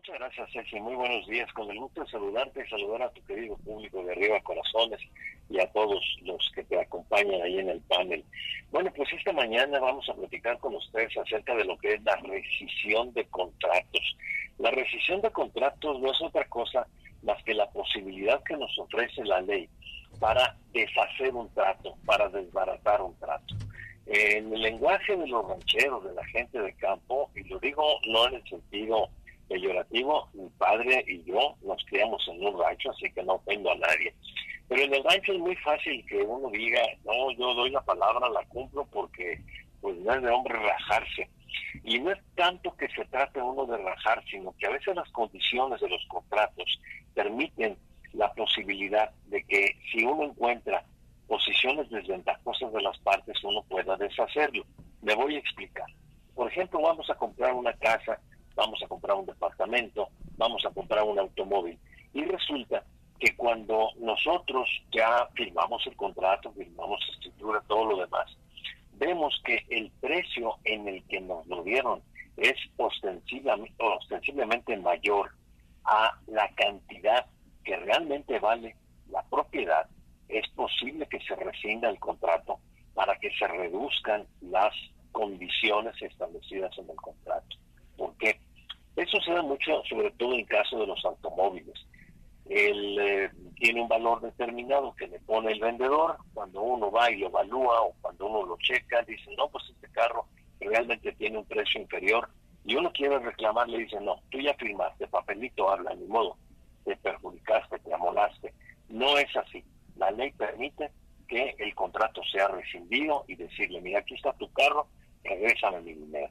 Muchas gracias, Ceci. Muy buenos días. Con el gusto de saludarte y saludar a tu querido público de Arriba Corazones y a todos los que te acompañan ahí en el panel. Bueno, pues esta mañana vamos a platicar con ustedes acerca de lo que es la rescisión de contratos. La rescisión de contratos no es otra cosa más que la posibilidad que nos ofrece la ley para deshacer un trato, para desbaratar un trato. En el lenguaje de los rancheros, de la gente de campo, y lo digo no en el sentido peyorativo, mi padre y yo nos criamos en un rancho, así que no ofendo a nadie. Pero en el rancho es muy fácil que uno diga, no, yo doy la palabra, la cumplo porque pues no es de hombre rajarse. Y no es tanto que se trate uno de rajar, sino que a veces las condiciones de los contratos permiten la posibilidad de que si uno encuentra posiciones desventajosas de las partes, uno pueda deshacerlo. Me voy a explicar. Por ejemplo, vamos a comprar una casa, vamos a comprar un departamento, vamos a comprar un automóvil. Y resulta que cuando nosotros ya firmamos el contrato, firmamos escritura, todo lo demás, vemos que el precio en el que nos lo dieron es ostensiblemente mayor a la cantidad que realmente vale la propiedad, es posible que se rescinda el contrato para que se reduzcan las condiciones establecidas en el contrato. Eso se da mucho, sobre todo en caso de los automóviles. Él eh, tiene un valor determinado que le pone el vendedor, cuando uno va y lo evalúa o cuando uno lo checa, dice, no, pues este carro realmente tiene un precio inferior y uno quiere reclamar, le dice, no, tú ya firmaste, papelito habla, ni modo, te perjudicaste, te amolaste. No es así. La ley permite que el contrato sea rescindido y decirle, mira, aquí está tu carro, regrésame mi dinero.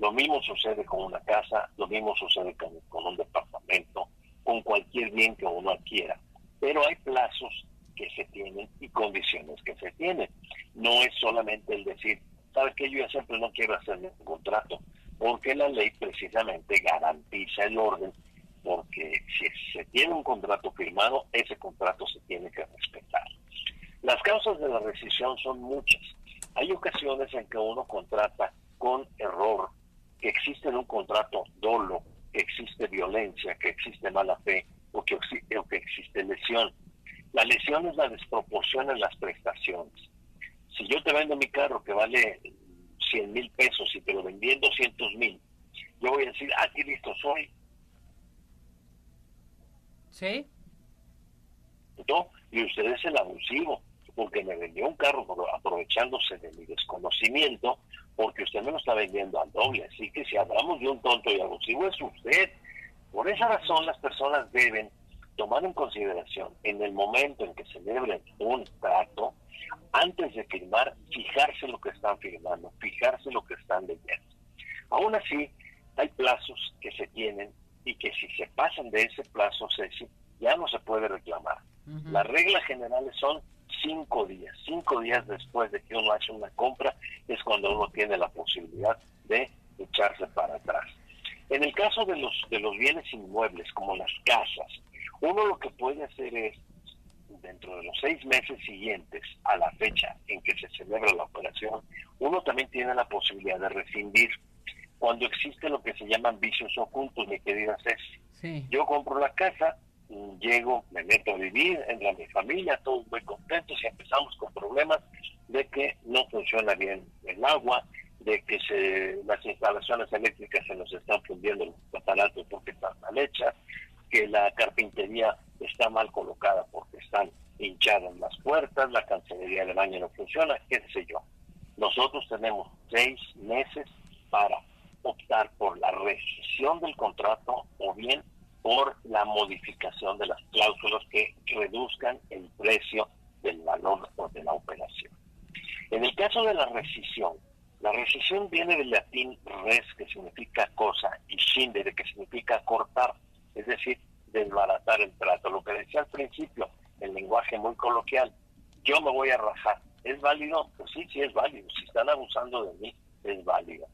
Lo mismo sucede con una casa, lo mismo sucede con, con un departamento, con cualquier bien que uno adquiera. Pero hay plazos que se tienen y condiciones que se tienen. No es solamente el decir, ¿sabes qué? Yo ya siempre no quiero hacer un contrato, porque la ley precisamente garantiza el orden porque si se tiene un contrato firmado, ese contrato se tiene que respetar. Las causas de la rescisión son muchas. Hay ocasiones en que uno contrata con error, que existe en un contrato dolo, que existe violencia, que existe mala fe o que, o que existe lesión. La lesión es la desproporción en las prestaciones. Si yo te vendo mi carro que vale 100 mil pesos y te lo vendí en 200 mil, yo voy a decir, ah, aquí listo, soy ¿Sí? ¿No? Y usted es el abusivo, porque me vendió un carro aprovechándose de mi desconocimiento, porque usted me lo está vendiendo al doble. Así que si hablamos de un tonto y abusivo es usted. Por esa razón las personas deben tomar en consideración en el momento en que celebren un trato, antes de firmar, fijarse lo que están firmando, fijarse lo que están leyendo. Aún así, hay plazos que se tienen y que si se pasan de ese plazo, Ceci, ya no se puede reclamar. Las reglas generales son cinco días. Cinco días después de que uno hace una compra es cuando uno tiene la posibilidad de echarse para atrás. En el caso de los, de los bienes inmuebles, como las casas, uno lo que puede hacer es, dentro de los seis meses siguientes a la fecha en que se celebra la operación, uno también tiene la posibilidad de rescindir cuando existe lo que se llaman vicios ocultos, mi querida Ceci. Yo compro la casa, llego, me meto a vivir, entra mi familia, todos muy contentos y empezamos con problemas de que no funciona bien el agua, de que se, las instalaciones eléctricas se nos están fundiendo los aparatos porque están mal hechas, que la carpintería está mal colocada porque están hinchadas las puertas, la cancelería del baño no funciona, qué sé yo. Nosotros tenemos seis meses para optar por la rescisión del contrato o bien por la modificación de las cláusulas que reduzcan el precio del valor de la operación. En el caso de la rescisión, la rescisión viene del latín res, que significa cosa, y scindere, que significa cortar, es decir, desbaratar el trato. Lo que decía al principio, el lenguaje muy coloquial, yo me voy a rajar. ¿Es válido? Pues sí, sí es válido. Si están abusando de mí, es válido.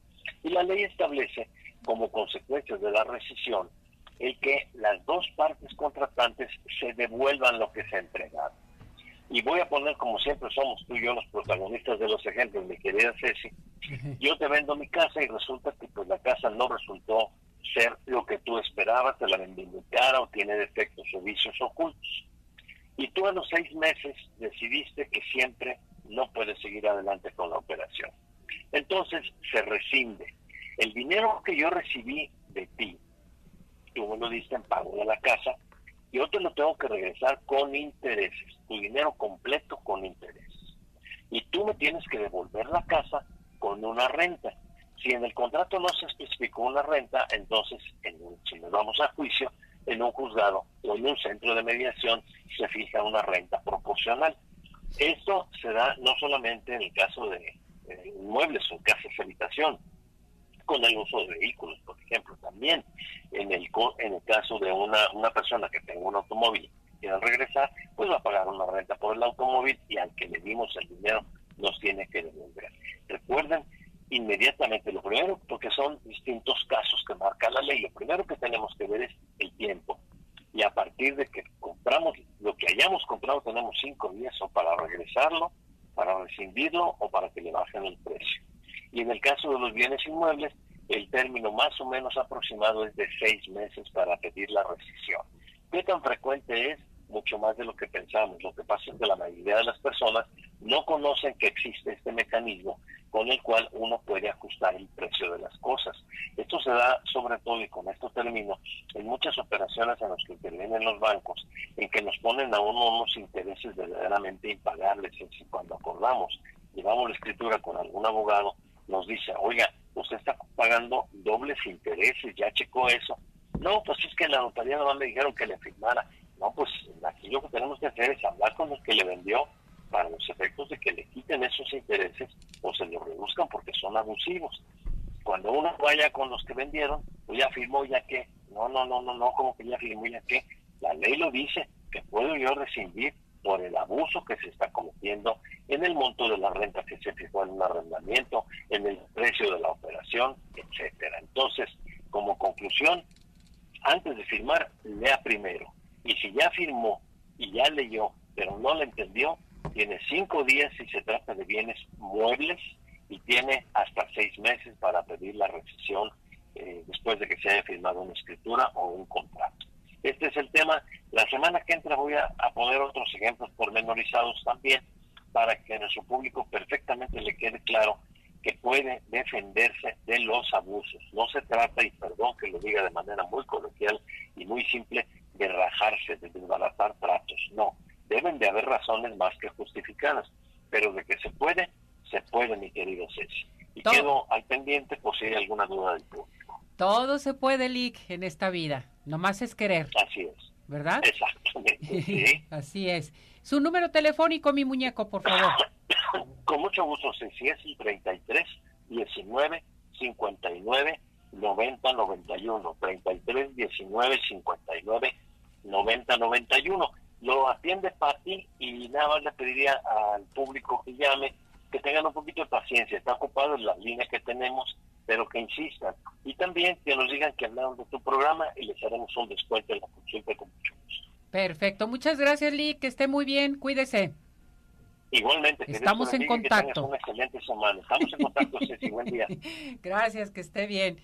Y la ley establece, como consecuencia de la rescisión, el que las dos partes contratantes se devuelvan lo que se ha entregado. Y voy a poner, como siempre somos tú y yo los protagonistas de los ejemplos, mi querida Ceci. Yo te vendo mi casa y resulta que pues la casa no resultó ser lo que tú esperabas, te la muy cara o tiene defectos o vicios ocultos. Y tú a los seis meses decidiste que siempre no puedes seguir adelante con la operación. Entonces se rescinde. El dinero que yo recibí de ti, tú me lo diste en pago de la casa, yo te lo tengo que regresar con intereses, tu dinero completo con intereses. Y tú me tienes que devolver la casa con una renta. Si en el contrato no se especificó una renta, entonces en si nos vamos a juicio, en un juzgado o en un centro de mediación se fija una renta proporcional. Esto se da no solamente en el caso de inmuebles o casas de habitación, con el uso de vehículos, por ejemplo, también en el en el caso de una, una persona que tenga un automóvil y al regresar, pues va a pagar una renta por el automóvil y al que le dimos el dinero nos tiene que devolver. Recuerden inmediatamente lo primero, porque son distintos casos que marca la ley, lo primero que tenemos que ver es el tiempo. Y a partir de que compramos lo que hayamos comprado, tenemos cinco días o para regresarlo, para rescindirlo o para que le bajen el precio. Y en el caso de los bienes inmuebles, el término más o menos aproximado es de seis meses para pedir la rescisión. ¿Qué tan frecuente es? Mucho más de lo que pensamos. Lo que pasa es que la mayoría de las personas no conocen que existe este mecanismo con el cual uno puede ajustar el precio de las cosas. Esto se da sobre todo, y con esto termino, en muchas operaciones en las que intervienen los bancos, en que nos ponen a uno unos intereses verdaderamente impagables. Es cuando acordamos, llevamos la escritura con algún abogado, nos dice, oiga, usted está pagando dobles intereses, ya checó eso. No, pues es que en la notaría no me dijeron que le firmara. No, pues aquí lo que tenemos que hacer es hablar con el que le vendió para los efectos de que le quiten esos intereses o se los reduzcan porque son abusivos. Cuando uno vaya con los que vendieron, pues ya firmó ya que, no, no, no, no, no, como que ya firmó ya que, la ley lo dice, que puedo yo rescindir por el abuso que se está cometiendo en el monto de la renta que se fijó en un arrendamiento, en el precio de la operación, etcétera. Entonces, como conclusión, antes de firmar, lea primero. Y si ya firmó y ya leyó, pero no le entendió, tiene cinco días si se trata de bienes muebles y tiene hasta seis meses para pedir la rescisión eh, después de que se haya firmado una escritura o un contrato. Este es el tema. La semana que entra voy a, poner otros ejemplos pormenorizados también para que a nuestro público perfectamente le quede claro que puede defenderse de los abusos. No se trata, y perdón que lo diga de manera muy coloquial y muy simple, de rajarse, de desbaratar tratos. No, deben de haber razones más que justificadas, pero de que se puede, se puede, mi querido Ceci. Y quedo al pendiente por si hay alguna duda del público. Todo se puede, Lick, en esta vida. Nomás es querer. Así es. ¿Verdad? Exactamente. Sí. Así es. Su número telefónico, mi muñeco, por favor. Con mucho gusto, Ceci, es el 33 19 59 90 91. 33 19 59 90 91 lo atiende ti y nada más le pediría al público que llame que tengan un poquito de paciencia, está ocupado en las líneas que tenemos, pero que insistan. Y también que nos digan que hablaron de tu programa y les haremos un descuento en la consulta con mucho gusto. Perfecto, muchas gracias Lee, que esté muy bien, cuídese. Igualmente. Estamos en contacto. una excelente semana. Estamos en contacto, Ceci. Buen día. Gracias, que esté bien.